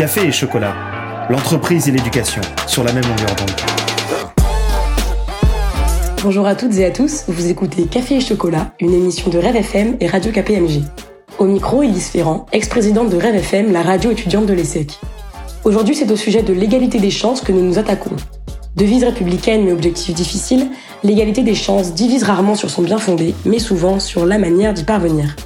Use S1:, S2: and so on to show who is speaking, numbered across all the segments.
S1: Café et chocolat, l'entreprise et l'éducation sur la même longueur d'onde.
S2: Bonjour à toutes et à tous, vous écoutez Café et chocolat, une émission de Rêve FM et Radio KPMG. Au micro, Elise Ferrand, ex-présidente de Rêve FM, la radio étudiante de l'ESSEC. Aujourd'hui, c'est au sujet de l'égalité des chances que nous nous attaquons. Devise républicaine mais objectif difficile, l'égalité des chances divise rarement sur son bien fondé, mais souvent sur la manière d'y parvenir.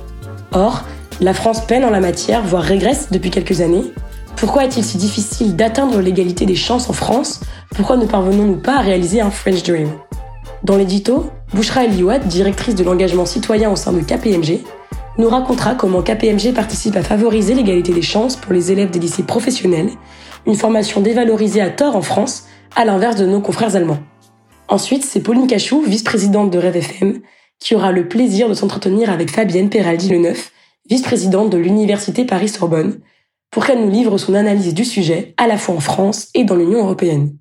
S2: Or, la France peine en la matière, voire régresse depuis quelques années. Pourquoi est-il si difficile d'atteindre l'égalité des chances en France? Pourquoi ne parvenons-nous pas à réaliser un French Dream? Dans l'édito, Bouchra Eliouad, directrice de l'engagement citoyen au sein de KPMG, nous racontera comment KPMG participe à favoriser l'égalité des chances pour les élèves des lycées professionnels, une formation dévalorisée à tort en France à l'inverse de nos confrères allemands. Ensuite, c'est Pauline Cachou, vice-présidente de Rêve FM, qui aura le plaisir de s'entretenir avec Fabienne Peraldi-Leneuf, vice-présidente de l'Université Paris-Sorbonne, pour qu'elle nous livre son analyse du sujet, à la fois en France et dans l'Union européenne.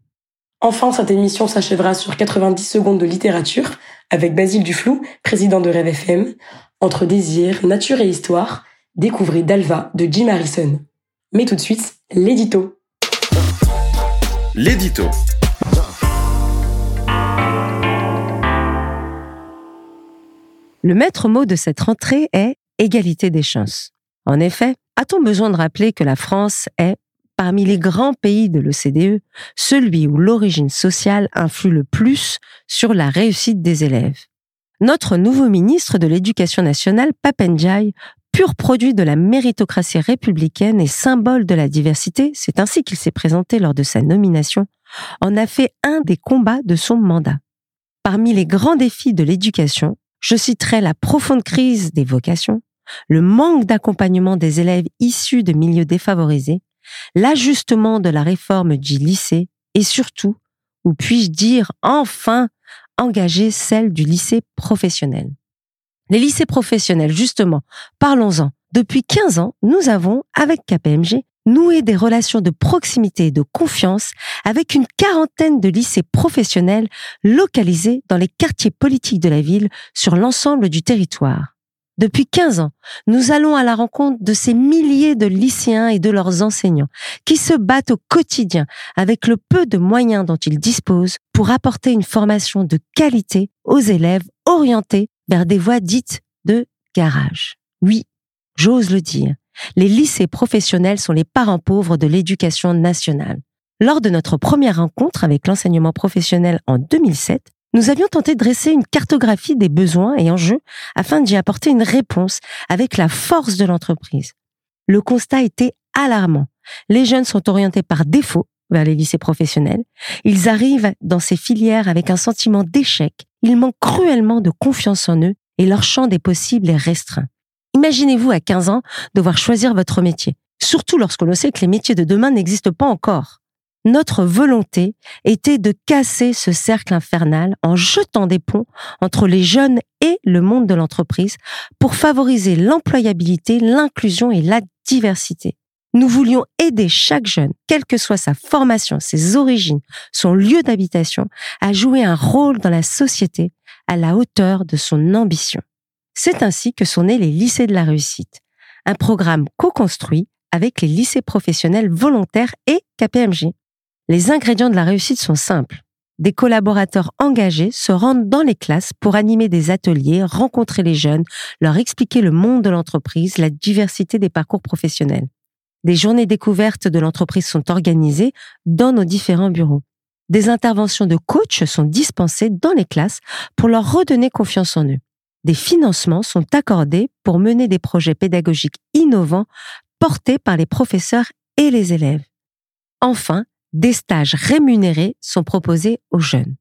S2: Enfin, cette émission s'achèvera sur 90 secondes de littérature, avec Basile Duflou, président de Rêve FM, Entre désir, nature et histoire, découvrez Dalva de Jim Harrison. Mais tout de suite, l'édito.
S1: L'édito.
S3: Le maître mot de cette rentrée est égalité des chances. En effet, a-t-on besoin de rappeler que la France est, parmi les grands pays de l'OCDE, celui où l'origine sociale influe le plus sur la réussite des élèves? Notre nouveau ministre de l'Éducation nationale, Papenjai, pur produit de la méritocratie républicaine et symbole de la diversité, c'est ainsi qu'il s'est présenté lors de sa nomination, en a fait un des combats de son mandat. Parmi les grands défis de l'éducation, je citerai la profonde crise des vocations, le manque d'accompagnement des élèves issus de milieux défavorisés, l'ajustement de la réforme du lycée et surtout, ou puis-je dire enfin, engager celle du lycée professionnel. Les lycées professionnels, justement, parlons-en. Depuis 15 ans, nous avons, avec KPMG, noué des relations de proximité et de confiance avec une quarantaine de lycées professionnels localisés dans les quartiers politiques de la ville sur l'ensemble du territoire. Depuis 15 ans, nous allons à la rencontre de ces milliers de lycéens et de leurs enseignants qui se battent au quotidien avec le peu de moyens dont ils disposent pour apporter une formation de qualité aux élèves orientés vers des voies dites de garage. Oui, j'ose le dire, les lycées professionnels sont les parents pauvres de l'éducation nationale. Lors de notre première rencontre avec l'enseignement professionnel en 2007, nous avions tenté de dresser une cartographie des besoins et enjeux afin d'y apporter une réponse avec la force de l'entreprise. Le constat était alarmant. Les jeunes sont orientés par défaut vers les lycées professionnels. Ils arrivent dans ces filières avec un sentiment d'échec. Ils manquent cruellement de confiance en eux et leur champ des possibles est restreint. Imaginez-vous à 15 ans devoir choisir votre métier, surtout lorsque l'on sait que les métiers de demain n'existent pas encore. Notre volonté était de casser ce cercle infernal en jetant des ponts entre les jeunes et le monde de l'entreprise pour favoriser l'employabilité, l'inclusion et la diversité. Nous voulions aider chaque jeune, quelle que soit sa formation, ses origines, son lieu d'habitation, à jouer un rôle dans la société à la hauteur de son ambition. C'est ainsi que sont nés les lycées de la réussite, un programme co-construit avec les lycées professionnels volontaires et KPMG. Les ingrédients de la réussite sont simples. Des collaborateurs engagés se rendent dans les classes pour animer des ateliers, rencontrer les jeunes, leur expliquer le monde de l'entreprise, la diversité des parcours professionnels. Des journées découvertes de l'entreprise sont organisées dans nos différents bureaux. Des interventions de coach sont dispensées dans les classes pour leur redonner confiance en eux. Des financements sont accordés pour mener des projets pédagogiques innovants portés par les professeurs et les élèves. Enfin, des stages rémunérés sont proposés aux jeunes.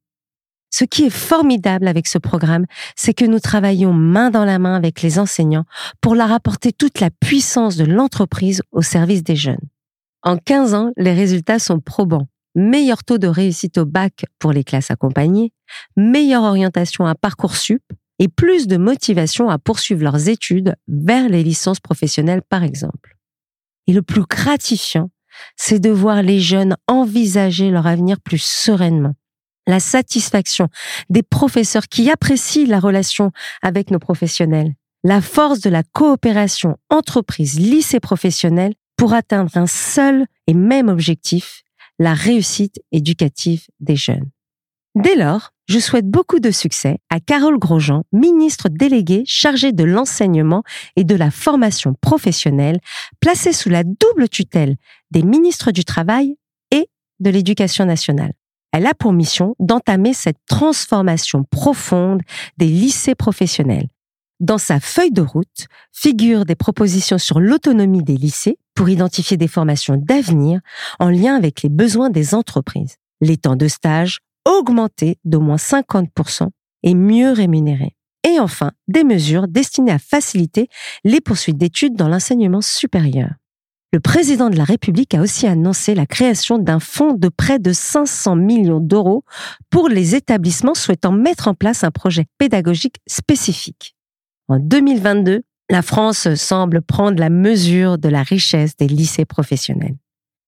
S3: Ce qui est formidable avec ce programme, c'est que nous travaillons main dans la main avec les enseignants pour leur apporter toute la puissance de l'entreprise au service des jeunes. En 15 ans, les résultats sont probants. Meilleur taux de réussite au bac pour les classes accompagnées, meilleure orientation à Parcoursup et plus de motivation à poursuivre leurs études vers les licences professionnelles par exemple. Et le plus gratifiant, c'est de voir les jeunes envisager leur avenir plus sereinement la satisfaction des professeurs qui apprécient la relation avec nos professionnels, la force de la coopération entreprise-lycée professionnel pour atteindre un seul et même objectif, la réussite éducative des jeunes. Dès lors, je souhaite beaucoup de succès à Carole Grosjean, ministre déléguée chargée de l'enseignement et de la formation professionnelle, placée sous la double tutelle des ministres du Travail et de l'Éducation nationale. Elle a pour mission d'entamer cette transformation profonde des lycées professionnels. Dans sa feuille de route figurent des propositions sur l'autonomie des lycées pour identifier des formations d'avenir en lien avec les besoins des entreprises. Les temps de stage, augmenter d'au moins 50% et mieux rémunérer. Et enfin, des mesures destinées à faciliter les poursuites d'études dans l'enseignement supérieur. Le président de la République a aussi annoncé la création d'un fonds de près de 500 millions d'euros pour les établissements souhaitant mettre en place un projet pédagogique spécifique. En 2022, la France semble prendre la mesure de la richesse des lycées professionnels.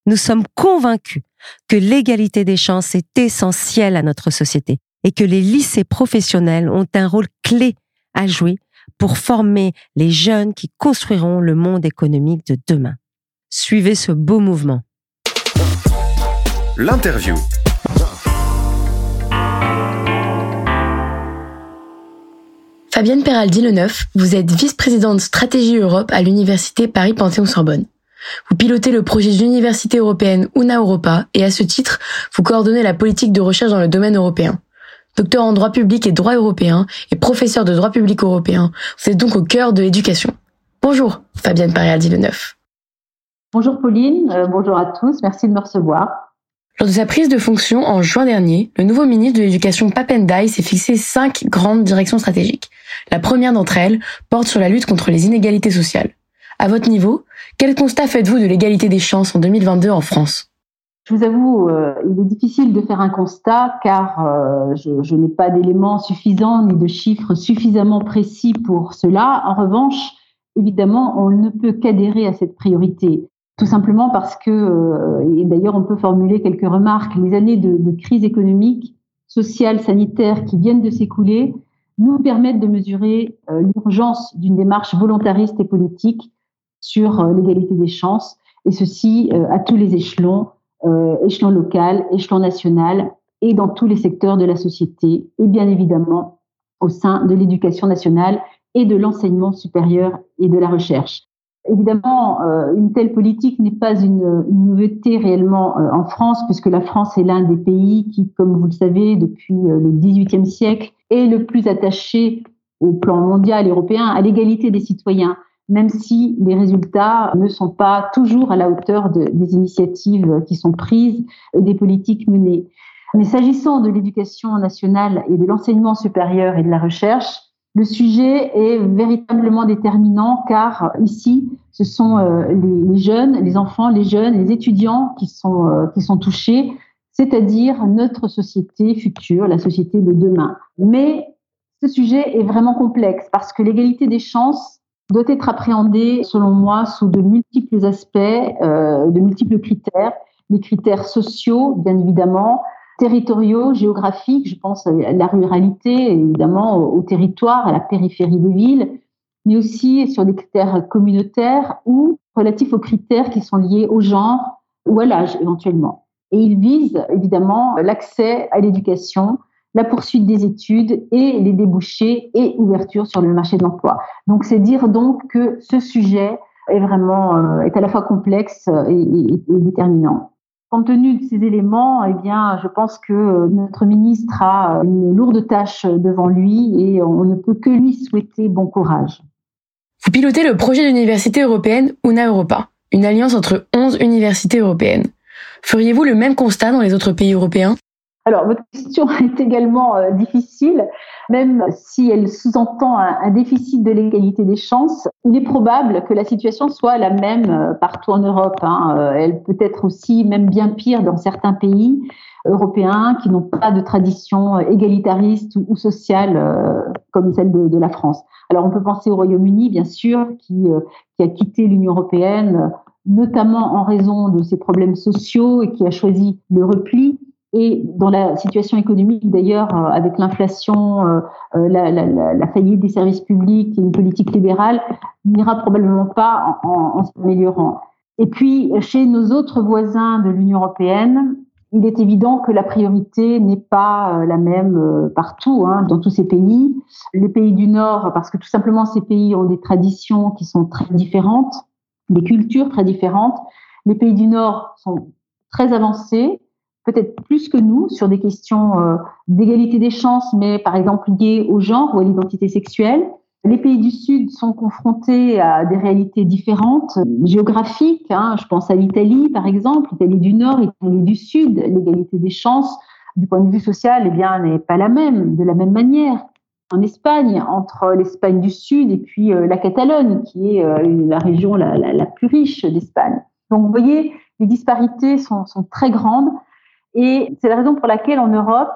S3: Nous sommes convaincus que l'égalité des chances est essentielle à notre société et que les lycées professionnels ont un rôle clé à jouer pour former les jeunes qui construiront le monde économique de demain. Suivez ce beau mouvement.
S1: L'interview.
S2: Fabienne Peraldi-Leneuf, vous êtes vice-présidente stratégie Europe à l'université Paris-Panthéon-Sorbonne. Vous pilotez le projet d'université européenne UNA Europa et à ce titre, vous coordonnez la politique de recherche dans le domaine européen. Docteur en droit public et droit européen et professeur de droit public européen, vous êtes donc au cœur de l'éducation. Bonjour, Fabienne Parialdi-Leneuf.
S4: Bonjour Pauline, euh, bonjour à tous, merci de me recevoir.
S2: Lors de sa prise de fonction en juin dernier, le nouveau ministre de l'Éducation Papendai s'est fixé cinq grandes directions stratégiques. La première d'entre elles porte sur la lutte contre les inégalités sociales. À votre niveau, quel constat faites-vous de l'égalité des chances en 2022 en France?
S4: Je vous avoue, euh, il est difficile de faire un constat car euh, je, n'ai pas d'éléments suffisants ni de chiffres suffisamment précis pour cela. En revanche, évidemment, on ne peut qu'adhérer à cette priorité. Tout simplement parce que, euh, et d'ailleurs on peut formuler quelques remarques, les années de crise économique, sociale, sanitaire qui viennent de s'écouler nous permettent de mesurer l'urgence d'une démarche volontariste et politique sur euh, l'égalité des chances, et ceci euh, à tous les échelons, euh, échelon local, échelon national, et dans tous les secteurs de la société, et bien évidemment au sein de l'éducation nationale et de l'enseignement supérieur et de la recherche. Évidemment, une telle politique n'est pas une, nouveauté réellement en France, puisque la France est l'un des pays qui, comme vous le savez, depuis le XVIIIe siècle, est le plus attaché au plan mondial européen à l'égalité des citoyens même si les résultats ne sont pas toujours à la hauteur de, des initiatives qui sont prises des politiques menées. Mais s'agissant de l'éducation nationale et de l'enseignement supérieur et de la recherche, le sujet est véritablement déterminant car ici, ce sont euh, les, jeunes, les enfants, les jeunes, les étudiants qui sont, euh, qui sont touchés, c'est-à-dire notre société future, la société de demain. Mais ce sujet est vraiment complexe parce que l'égalité des chances doit être appréhendé, selon moi, sous de multiples aspects, euh, de multiples critères. Les critères sociaux, bien évidemment, territoriaux, géographiques, je pense à la ruralité, évidemment, au, territoire, à la périphérie des villes, mais aussi sur des critères communautaires ou relatifs aux critères qui sont liés au genre ou à l'âge éventuellement. Et ils visent évidemment l'accès à l'éducation, la poursuite des études et les débouchés et ouverture sur le marché de l'emploi. Donc c'est dire donc que ce sujet est vraiment euh, est à la fois complexe et, déterminant. Compte tenu de ces éléments, eh bien, je pense que notre ministre a une lourde tâche devant lui et on ne peut que lui souhaiter bon courage.
S2: Vous pilotez le projet d'université européenne UNA Europa, une alliance entre 11 universités européennes. Feriez-vous le même constat dans les autres pays européens?
S4: Alors, votre question est également euh, difficile, même si elle sous-entend un, déficit de l'égalité des chances. Il est probable que la situation soit la même euh, partout en Europe. Hein. Euh, elle peut être aussi même bien pire dans certains pays européens qui n'ont pas de tradition égalitariste ou, sociale comme celle de, la France. Alors, on peut penser au Royaume-Uni, bien sûr, qui a quitté l'Union européenne notamment en raison de ses problèmes sociaux et qui a choisi le repli et dans la situation économique, d'ailleurs, euh, avec l'inflation, euh, euh, la, faillite des services publics et une politique libérale, n'ira probablement pas en, s'améliorant. Et puis, chez nos autres voisins de l'Union européenne, il est évident que la priorité n'est pas la même partout, hein, dans tous ces pays. Les pays du Nord, parce que tout simplement ces pays ont des traditions qui sont très différentes, des cultures très différentes. Les pays du Nord sont très avancés, peut-être plus que nous, sur des questions euh, d'égalité des chances, mais par exemple liées au genre ou à l'identité sexuelle. Les pays du Sud sont confrontés à des réalités différentes, géographiques. Hein. Je pense à l'Italie, par exemple, l'Italie du Nord, l'Italie du Sud. L'égalité des chances, du point de vue social, eh bien, n'est pas la même, de la même manière. En Espagne, entre l'Espagne du Sud et puis euh, la Catalogne, qui est euh, la région la, plus riche d'Espagne. Donc, vous voyez, les disparités sont très grandes. Et c'est la raison pour laquelle en Europe,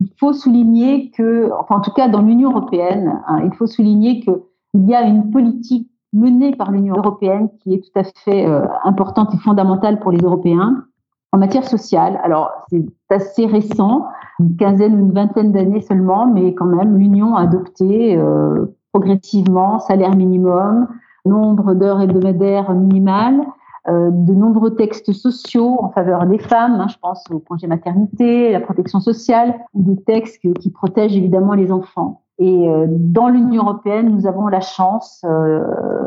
S4: il faut souligner que, enfin en tout cas dans l'Union européenne, hein, il faut souligner qu'il y a une politique menée par l'Union européenne qui est tout à fait euh, importante et fondamentale pour les Européens en matière sociale. Alors c'est assez récent, une quinzaine ou une vingtaine d'années seulement, mais quand même l'Union a adopté euh, progressivement salaire minimum, nombre d'heures hebdomadaires minimales, de nombreux textes sociaux en faveur des femmes, hein, je pense au congé maternité, la protection sociale, ou des textes qui protègent évidemment les enfants. Et euh, dans l'Union européenne, nous avons la chance euh,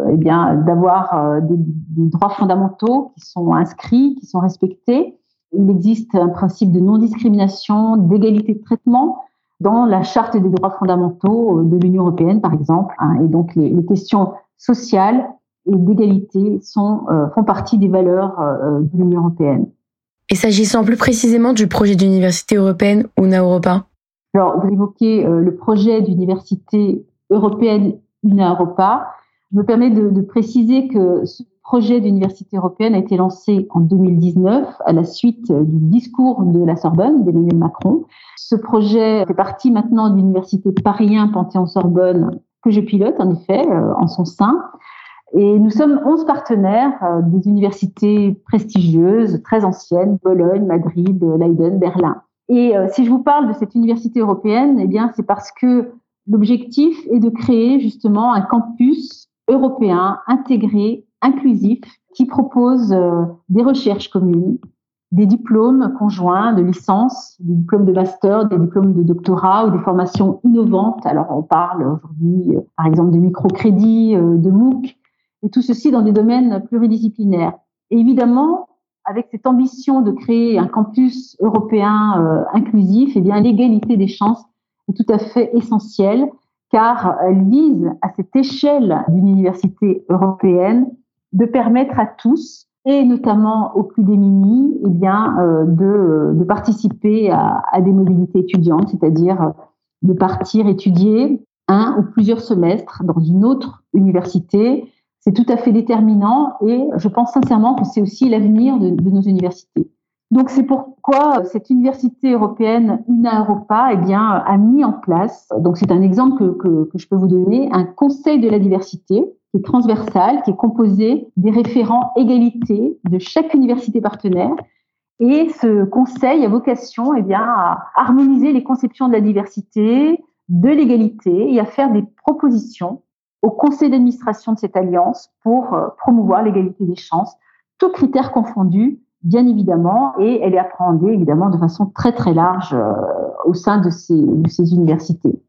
S4: eh bien, d'avoir euh, des, droits fondamentaux qui sont inscrits, qui sont respectés. Il existe un principe de non-discrimination, d'égalité de traitement dans la charte des droits fondamentaux de l'Union européenne, par exemple. Hein, et donc, les questions sociales et d'égalité sont, euh, font partie des valeurs euh, de l'Union européenne.
S2: Et s'agissant plus précisément du projet d'université européenne UNA Europa?
S4: Alors, vous évoquez euh, le projet d'université européenne UNA Europa. Je me permets de, de préciser que ce projet d'université européenne a été lancé en 2019 à la suite du discours de la Sorbonne d'Emmanuel Macron. Ce projet fait partie maintenant de l'université Paris 1 Panthéon-Sorbonne que je pilote en effet en son sein. Et nous sommes 11 partenaires euh, des universités prestigieuses, très anciennes, Bologne, Madrid, Leiden, Berlin. Et euh, si je vous parle de cette université européenne, eh bien, c'est parce que l'objectif est de créer justement un campus européen intégré, inclusif, qui propose euh, des recherches communes, des diplômes conjoints de licence, des diplômes de master, des diplômes de doctorat ou des formations innovantes. Alors, on parle aujourd'hui, par exemple, de microcrédit, de MOOC, et tout ceci dans des domaines pluridisciplinaires. Et évidemment, avec cette ambition de créer un campus européen euh, inclusif, eh bien l'égalité des chances est tout à fait essentielle car elle vise à cette échelle d'une université européenne de permettre à tous et notamment aux plus démunis, eh bien, euh, de, participer à, des mobilités étudiantes, c'est-à-dire de partir étudier un ou plusieurs semestres dans une autre université c'est tout à fait déterminant et je pense sincèrement que c'est aussi l'avenir de, nos universités. Donc c'est pourquoi cette université européenne UNA Europa eh bien, a mis en place, donc c'est un exemple que, que, que, je peux vous donner, un conseil de la diversité qui est transversal, qui est composé des référents égalité de chaque université partenaire. Et ce conseil a vocation eh bien, à harmoniser les conceptions de la diversité, de l'égalité et à faire des propositions au conseil d'administration de cette alliance pour euh, promouvoir l'égalité des chances, tous critères confondus, bien évidemment, et elle est appréhendée évidemment de façon très très large euh, au sein de ces, universités.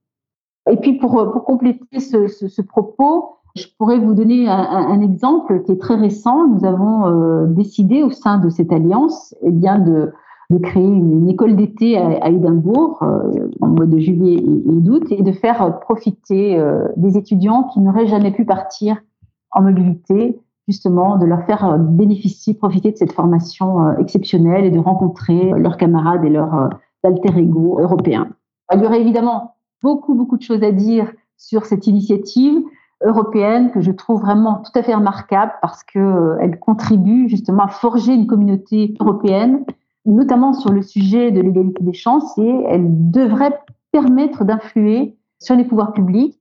S4: Et puis pour, compléter ce, propos, je pourrais vous donner un, un, exemple qui est très récent. Nous avons euh, décidé au sein de cette alliance eh bien de, de créer une, école d'été à, à, Édimbourg euh, en mois de juillet et, d'août et de faire profiter euh, des étudiants qui n'auraient jamais pu partir en mobilité, justement de leur faire bénéficier, profiter de cette formation euh, exceptionnelle et de rencontrer leurs camarades et leurs euh, alter ego européens. Il y aurait évidemment beaucoup, beaucoup de choses à dire sur cette initiative européenne que je trouve vraiment tout à fait remarquable parce que euh, elle contribue justement à forger une communauté européenne notamment sur le sujet de l'égalité des chances, et elle devrait permettre d'influer sur les pouvoirs publics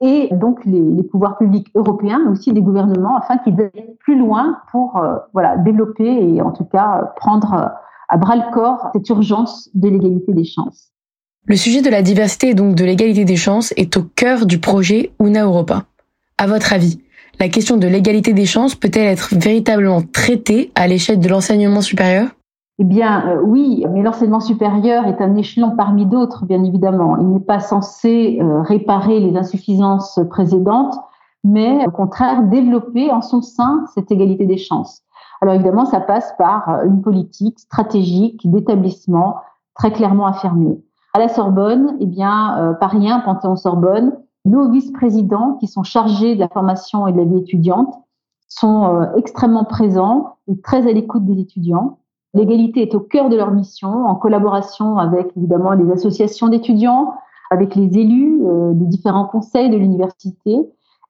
S4: et donc les, pouvoirs publics européens, mais aussi des gouvernements, afin qu'ils aillent plus loin pour euh, voilà, développer et en tout cas prendre à bras le corps cette urgence de l'égalité des chances.
S2: Le sujet de la diversité et donc de l'égalité des chances est au cœur du projet UNA Europa. À votre avis, la question de l'égalité des chances peut-elle être véritablement traitée à l'échelle de l'enseignement supérieur?
S4: Eh bien, euh, oui, mais l'enseignement supérieur est un échelon parmi d'autres, bien évidemment. Il n'est pas censé euh, réparer les insuffisances précédentes, mais au contraire développer en son sein cette égalité des chances. Alors évidemment, ça passe par euh, une politique stratégique d'établissement très clairement affirmée. À la Sorbonne, eh bien, Paris 1, Panthéon-Sorbonne, nos vice-présidents qui sont chargés de la formation et de la vie étudiante sont extrêmement présents et très à l'écoute des étudiants. L'égalité est au cœur de leur mission, en collaboration avec évidemment les associations d'étudiants, avec les élus euh, des différents conseils de l'université.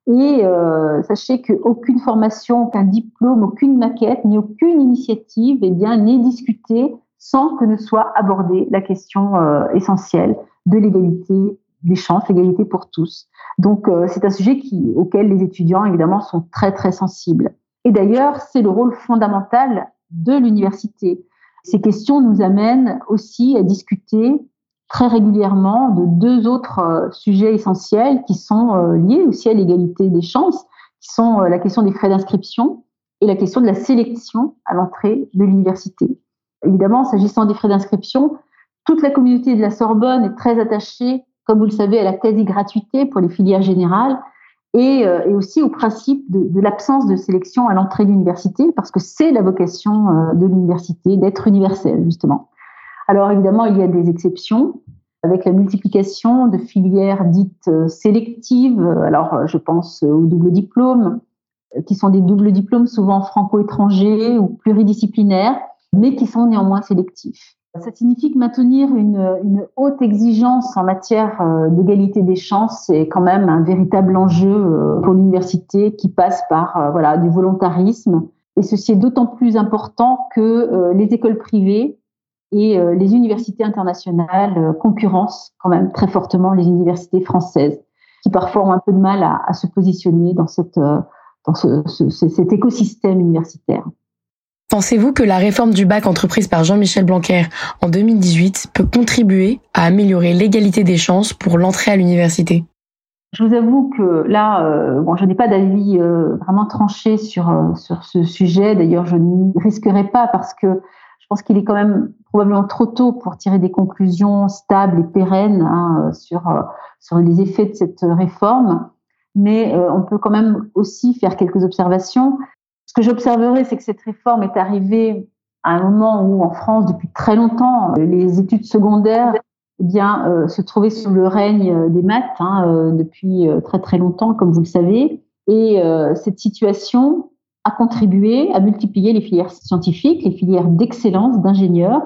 S4: Et euh, sachez qu'aucune formation, aucun diplôme, aucune maquette, ni aucune initiative eh bien, n'est discutée sans que ne soit abordée la question euh, essentielle de l'égalité des chances, l'égalité pour tous. Donc euh, c'est un sujet auquel les étudiants évidemment sont très très sensibles. Et d'ailleurs, c'est le rôle fondamental de l'université. Ces questions nous amènent aussi à discuter très régulièrement de deux autres euh, sujets essentiels qui sont euh, liés aussi à l'égalité des chances, qui sont euh, la question des frais d'inscription et la question de la sélection à l'entrée de l'université. Évidemment, s'agissant des frais d'inscription, toute la communauté de la Sorbonne est très attachée, comme vous le savez, à la quasi-gratuité pour les filières générales euh, et, aussi au principe de, l'absence de sélection à l'entrée de l'université, parce que c'est la vocation euh, de l'université d'être universelle, justement. Alors évidemment, il y a des exceptions avec la multiplication de filières dites euh, sélectives. Alors je pense aux doubles diplômes, qui sont des doubles diplômes souvent franco-étrangers ou pluridisciplinaires, mais qui sont néanmoins sélectifs. Ça signifie que maintenir une, haute exigence en matière euh, d'égalité des chances, c'est quand même un véritable enjeu euh, pour l'université qui passe par euh, voilà du volontarisme. Et ceci est d'autant plus important que les écoles privées et les universités internationales concurrencent quand même très fortement les universités françaises, qui parfois ont un peu de mal à, se positionner dans, cet écosystème universitaire.
S2: Pensez-vous que la réforme du bac entreprise par Jean-Michel Blanquer en 2018 peut contribuer à améliorer l'égalité des chances pour l'entrée à l'université?
S4: Je vous avoue que là, euh, bon, je n'ai pas d'avis euh, vraiment tranché sur, euh, sur ce sujet. D'ailleurs, je ne risquerai pas parce que je pense qu'il est quand même probablement trop tôt pour tirer des conclusions stables et pérennes hein, sur, sur les effets de cette réforme. Mais on peut quand même aussi faire quelques observations. Ce que j'observerai, c'est que cette réforme est arrivée à un moment où, en France, depuis très longtemps, les études secondaires eh euh, se trouvaient sous le règne des maths hein, euh, depuis euh, très très longtemps, comme vous le savez. Et cette situation a contribué à multiplier les filières scientifiques, les filières d'excellence d'ingénieurs,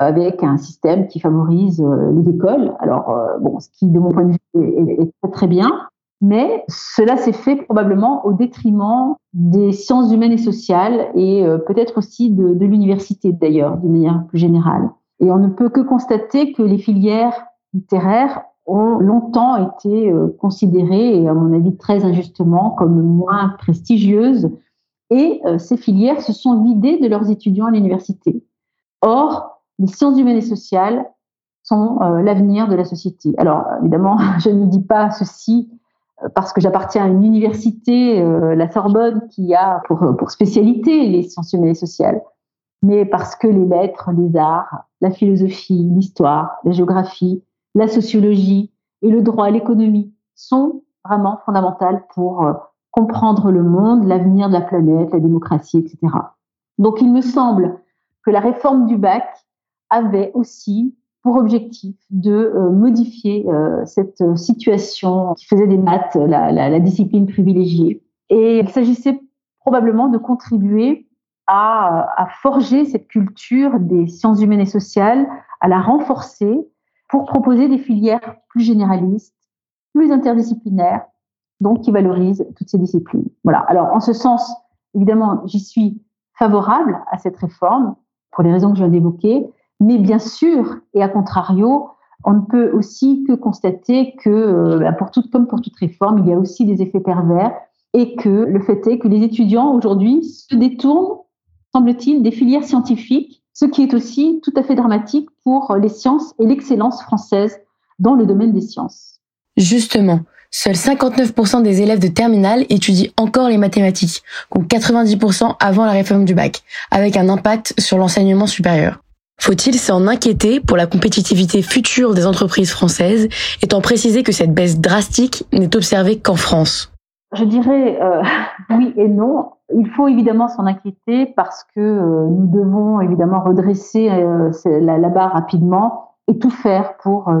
S4: avec un système qui favorise les écoles. Alors, bon, ce qui, de mon point de vue, est, est très très bien. Mais cela s'est fait probablement au détriment des sciences humaines et sociales et euh, peut-être aussi de, l'université d'ailleurs, d'une manière plus générale. Et on ne peut que constater que les filières littéraires ont longtemps été euh, considérées, et à mon avis très injustement, comme moins prestigieuses. Et euh, ces filières se sont vidées de leurs étudiants à l'université. Or, les sciences humaines et sociales sont l'avenir de la société. Alors, évidemment, je ne dis pas ceci parce que j'appartiens à une université, euh, la Sorbonne, qui a pour, pour spécialité les sciences humaines et sociales, mais parce que les lettres, les arts, la philosophie, l'histoire, la géographie, la sociologie et le droit, l'économie sont vraiment fondamentales pour euh, comprendre le monde, l'avenir de la planète, la démocratie, etc. Donc il me semble que la réforme du bac avait aussi pour objectif de euh, modifier euh, cette euh, situation qui faisait des maths la, discipline privilégiée. Et il s'agissait probablement de contribuer à, à, forger cette culture des sciences humaines et sociales, à la renforcer pour proposer des filières plus généralistes, plus interdisciplinaires, donc qui valorisent toutes ces disciplines. Voilà. Alors, en ce sens, évidemment, j'y suis favorable à cette réforme pour les raisons que je viens d'évoquer, mais bien sûr, et à contrario, on ne peut aussi que constater que, euh, bah, pour toute, comme pour toute réforme, il y a aussi des effets pervers et que le fait est que les étudiants aujourd'hui se détournent, semble-t-il, des filières scientifiques, ce qui est aussi tout à fait dramatique pour les sciences et l'excellence française dans le domaine des sciences.
S2: Justement, seuls 59% des élèves de terminale étudient encore les mathématiques, contre 90% avant la réforme du bac, avec un impact sur l'enseignement supérieur. Faut-il s'en inquiéter pour la compétitivité future des entreprises françaises, étant précisé que cette baisse drastique n'est observée qu'en France?
S4: Je dirais euh, oui et non. Il faut évidemment s'en inquiéter parce que euh, nous devons évidemment redresser euh, la, la, barre rapidement et tout faire pour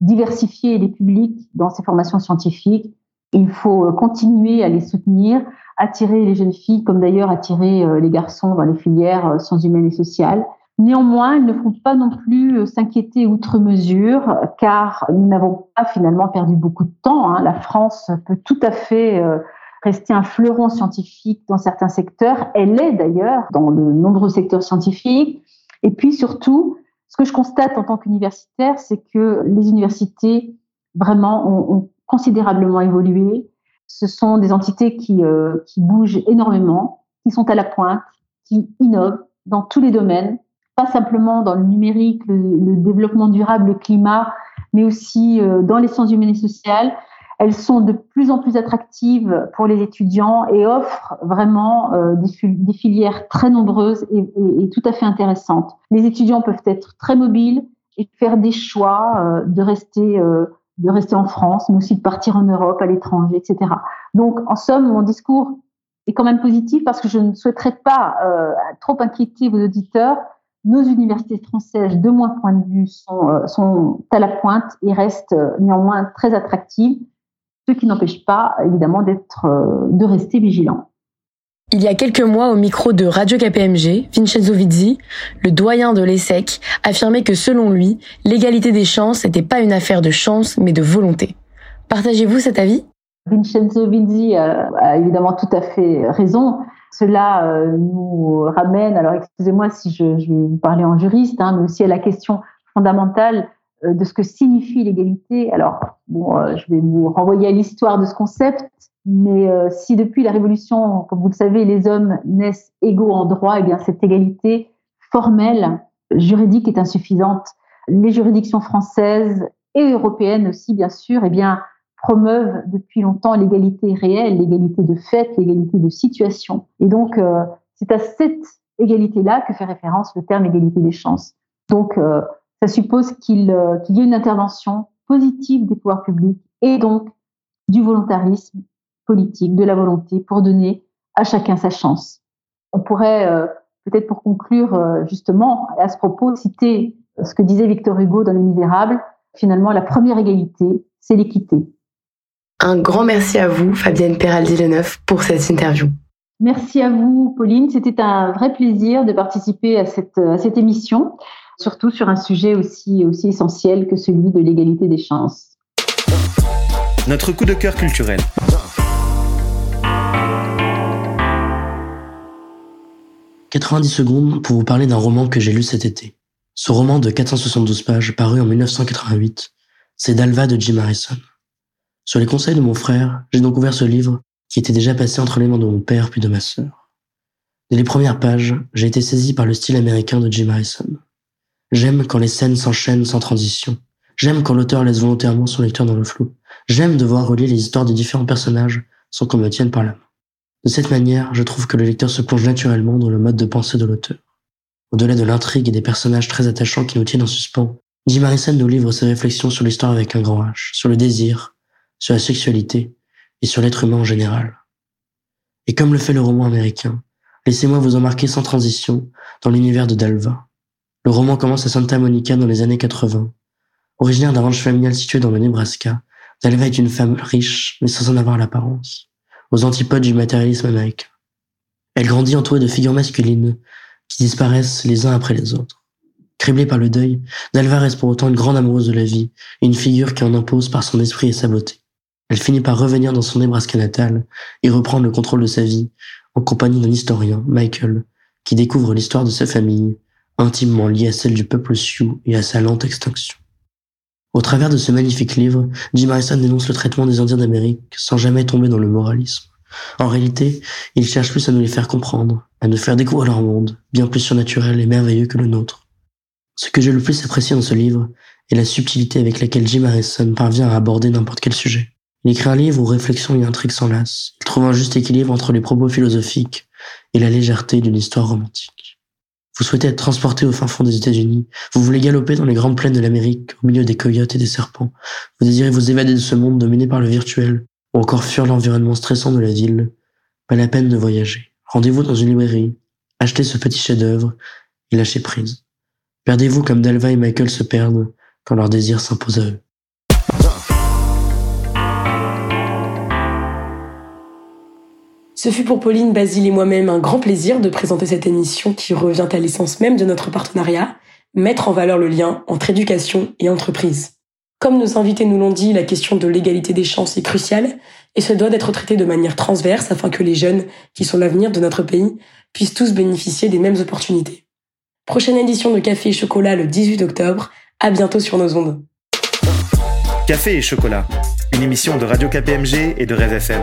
S4: diversifier les publics dans ces formations scientifiques. Il faut continuer à les soutenir, attirer les jeunes filles comme d'ailleurs attirer les garçons dans les filières sciences humaines et sociales. Néanmoins, il ne faut pas non plus euh, s'inquiéter outre mesure, car nous n'avons pas finalement perdu beaucoup de temps. Hein. La France peut tout à fait euh, rester un fleuron scientifique dans certains secteurs. Elle est d'ailleurs dans de nombreux secteurs scientifiques. Et puis surtout, ce que je constate en tant qu'universitaire, c'est que les universités vraiment ont, considérablement évolué. Ce sont des entités qui, euh, qui bougent énormément, qui sont à la pointe, qui innovent dans tous les domaines pas simplement dans le numérique, le, développement durable, le climat, mais aussi euh, dans les sciences humaines et sociales. Elles sont de plus en plus attractives pour les étudiants et offrent vraiment euh, des, filières très nombreuses et, tout à fait intéressantes. Les étudiants peuvent être très mobiles et faire des choix euh, de rester de rester en France, mais aussi de partir en Europe, à l'étranger, etc. Donc, en somme, mon discours est quand même positif parce que je ne souhaiterais pas trop inquiéter vos auditeurs nos universités françaises, de mon point de vue, sont, euh, sont à la pointe et restent euh, néanmoins très attractives, ce qui n'empêche pas évidemment d'être, euh, de rester vigilants.
S2: Il y a quelques mois, au micro de Radio KPMG, Vincenzo Vizzi, le doyen de l'ESSEC, affirmait que selon lui, l'égalité des chances n'était pas une affaire de chance, mais de volonté. Partagez-vous cet avis?
S4: Vincenzo Vizzi a évidemment tout à fait raison. Cela euh, nous ramène, alors excusez-moi si je, vais vous parler en juriste, hein, mais aussi à la question fondamentale euh, de ce que signifie l'égalité. Alors, bon, euh, je vais vous renvoyer à l'histoire de ce concept, mais si depuis la Révolution, comme vous le savez, les hommes naissent égaux en droit, eh bien cette égalité formelle, juridique est insuffisante. Les juridictions françaises et européennes aussi, bien sûr, eh bien, promeuvent depuis longtemps l'égalité réelle, l'égalité de fait, l'égalité de situation. Et donc, euh, c'est à cette égalité-là que fait référence le terme égalité des chances. Donc, euh, ça suppose qu'il euh, qu'il y ait une intervention positive des pouvoirs publics et donc du volontarisme politique, de la volonté pour donner à chacun sa chance. On pourrait peut-être pour conclure justement à ce propos citer ce que disait Victor Hugo dans Les Misérables. Finalement, la première égalité, c'est l'équité.
S2: Un grand merci à vous, Fabienne Peraldi-Leneuf, pour cette interview.
S4: Merci à vous, Pauline. C'était un vrai plaisir de participer à cette, à cette émission, surtout sur un sujet aussi, aussi essentiel que celui de l'égalité des chances.
S1: Notre coup de cœur culturel.
S5: « 90 secondes pour vous parler d'un roman que j'ai lu cet été. Ce roman de 472 pages, paru en 1988, c'est Dalva de Jim Harrison. Sur les conseils de mon frère, j'ai donc ouvert ce livre qui était déjà passé entre les mains de mon père puis de ma sœur. Dès les premières pages, j'ai été saisi par le style américain de Jim Harrison. J'aime quand les scènes s'enchaînent sans transition. J'aime quand l'auteur laisse volontairement son lecteur dans le flou. J'aime devoir relier les histoires des différents personnages sans qu'on me tienne par la main. De cette manière, je trouve que le lecteur se plonge naturellement dans le mode de pensée de l'auteur. Au-delà de l'intrigue et des personnages très attachants qui nous tiennent en suspens, Jim Harrison nous livre ses réflexions sur l'histoire avec un grand H, sur le désir, sur la sexualité et sur l'être humain en général. Et comme le fait le roman américain, laissez-moi vous embarquer sans transition dans l'univers de Dalva. Le roman commence à Santa Monica dans les années 80. Originaire d'un ranch familial situé dans le Nebraska, Dalva est une femme riche mais sans en avoir l'apparence, aux antipodes du matérialisme américain. Elle grandit entourée de figures masculines qui disparaissent les uns après les autres. Criblée par le deuil, Dalva reste pour autant une grande amoureuse de la vie, une figure qui en impose par son esprit et sa beauté. Elle finit par revenir dans son Nebraska natal et reprendre le contrôle de sa vie en compagnie d'un historien, Michael, qui découvre l'histoire de sa famille, intimement liée à celle du peuple Sioux et à sa lente extinction. Au travers de ce magnifique livre, Jim Harrison dénonce le traitement des Indiens d'Amérique sans jamais tomber dans le moralisme. En réalité, il cherche plus à nous les faire comprendre, à nous faire découvrir leur monde, bien plus surnaturel et merveilleux que le nôtre. Ce que j'ai le plus apprécié dans ce livre est la subtilité avec laquelle Jim Harrison parvient à aborder n'importe quel sujet. Il écrit un livre où réflexion et intrigue s'enlacent. Il trouve un juste équilibre entre les propos philosophiques et la légèreté d'une histoire romantique. Vous souhaitez être transporté au fin fond des États-Unis. Vous voulez galoper dans les grandes plaines de l'Amérique, au milieu des coyotes et des serpents. Vous désirez vous évader de ce monde dominé par le virtuel, ou encore fuir l'environnement stressant de la ville. Pas la peine de voyager. Rendez-vous dans une librairie, achetez ce petit chef-d'œuvre et lâchez prise. Perdez-vous comme Dalva et Michael se perdent quand leur désir s'impose à eux.
S2: Ce fut pour Pauline, Basile et moi-même un grand plaisir de présenter cette émission qui revient à l'essence même de notre partenariat, mettre en valeur le lien entre éducation et entreprise. Comme nos invités nous l'ont dit, la question de l'égalité des chances est cruciale et se doit d'être traitée de manière transverse afin que les jeunes, qui sont l'avenir de notre pays, puissent tous bénéficier des mêmes opportunités. Prochaine édition de Café et Chocolat le 18 octobre. À bientôt sur nos ondes.
S1: Café et Chocolat, une émission de Radio KPMG et de Rêve FM.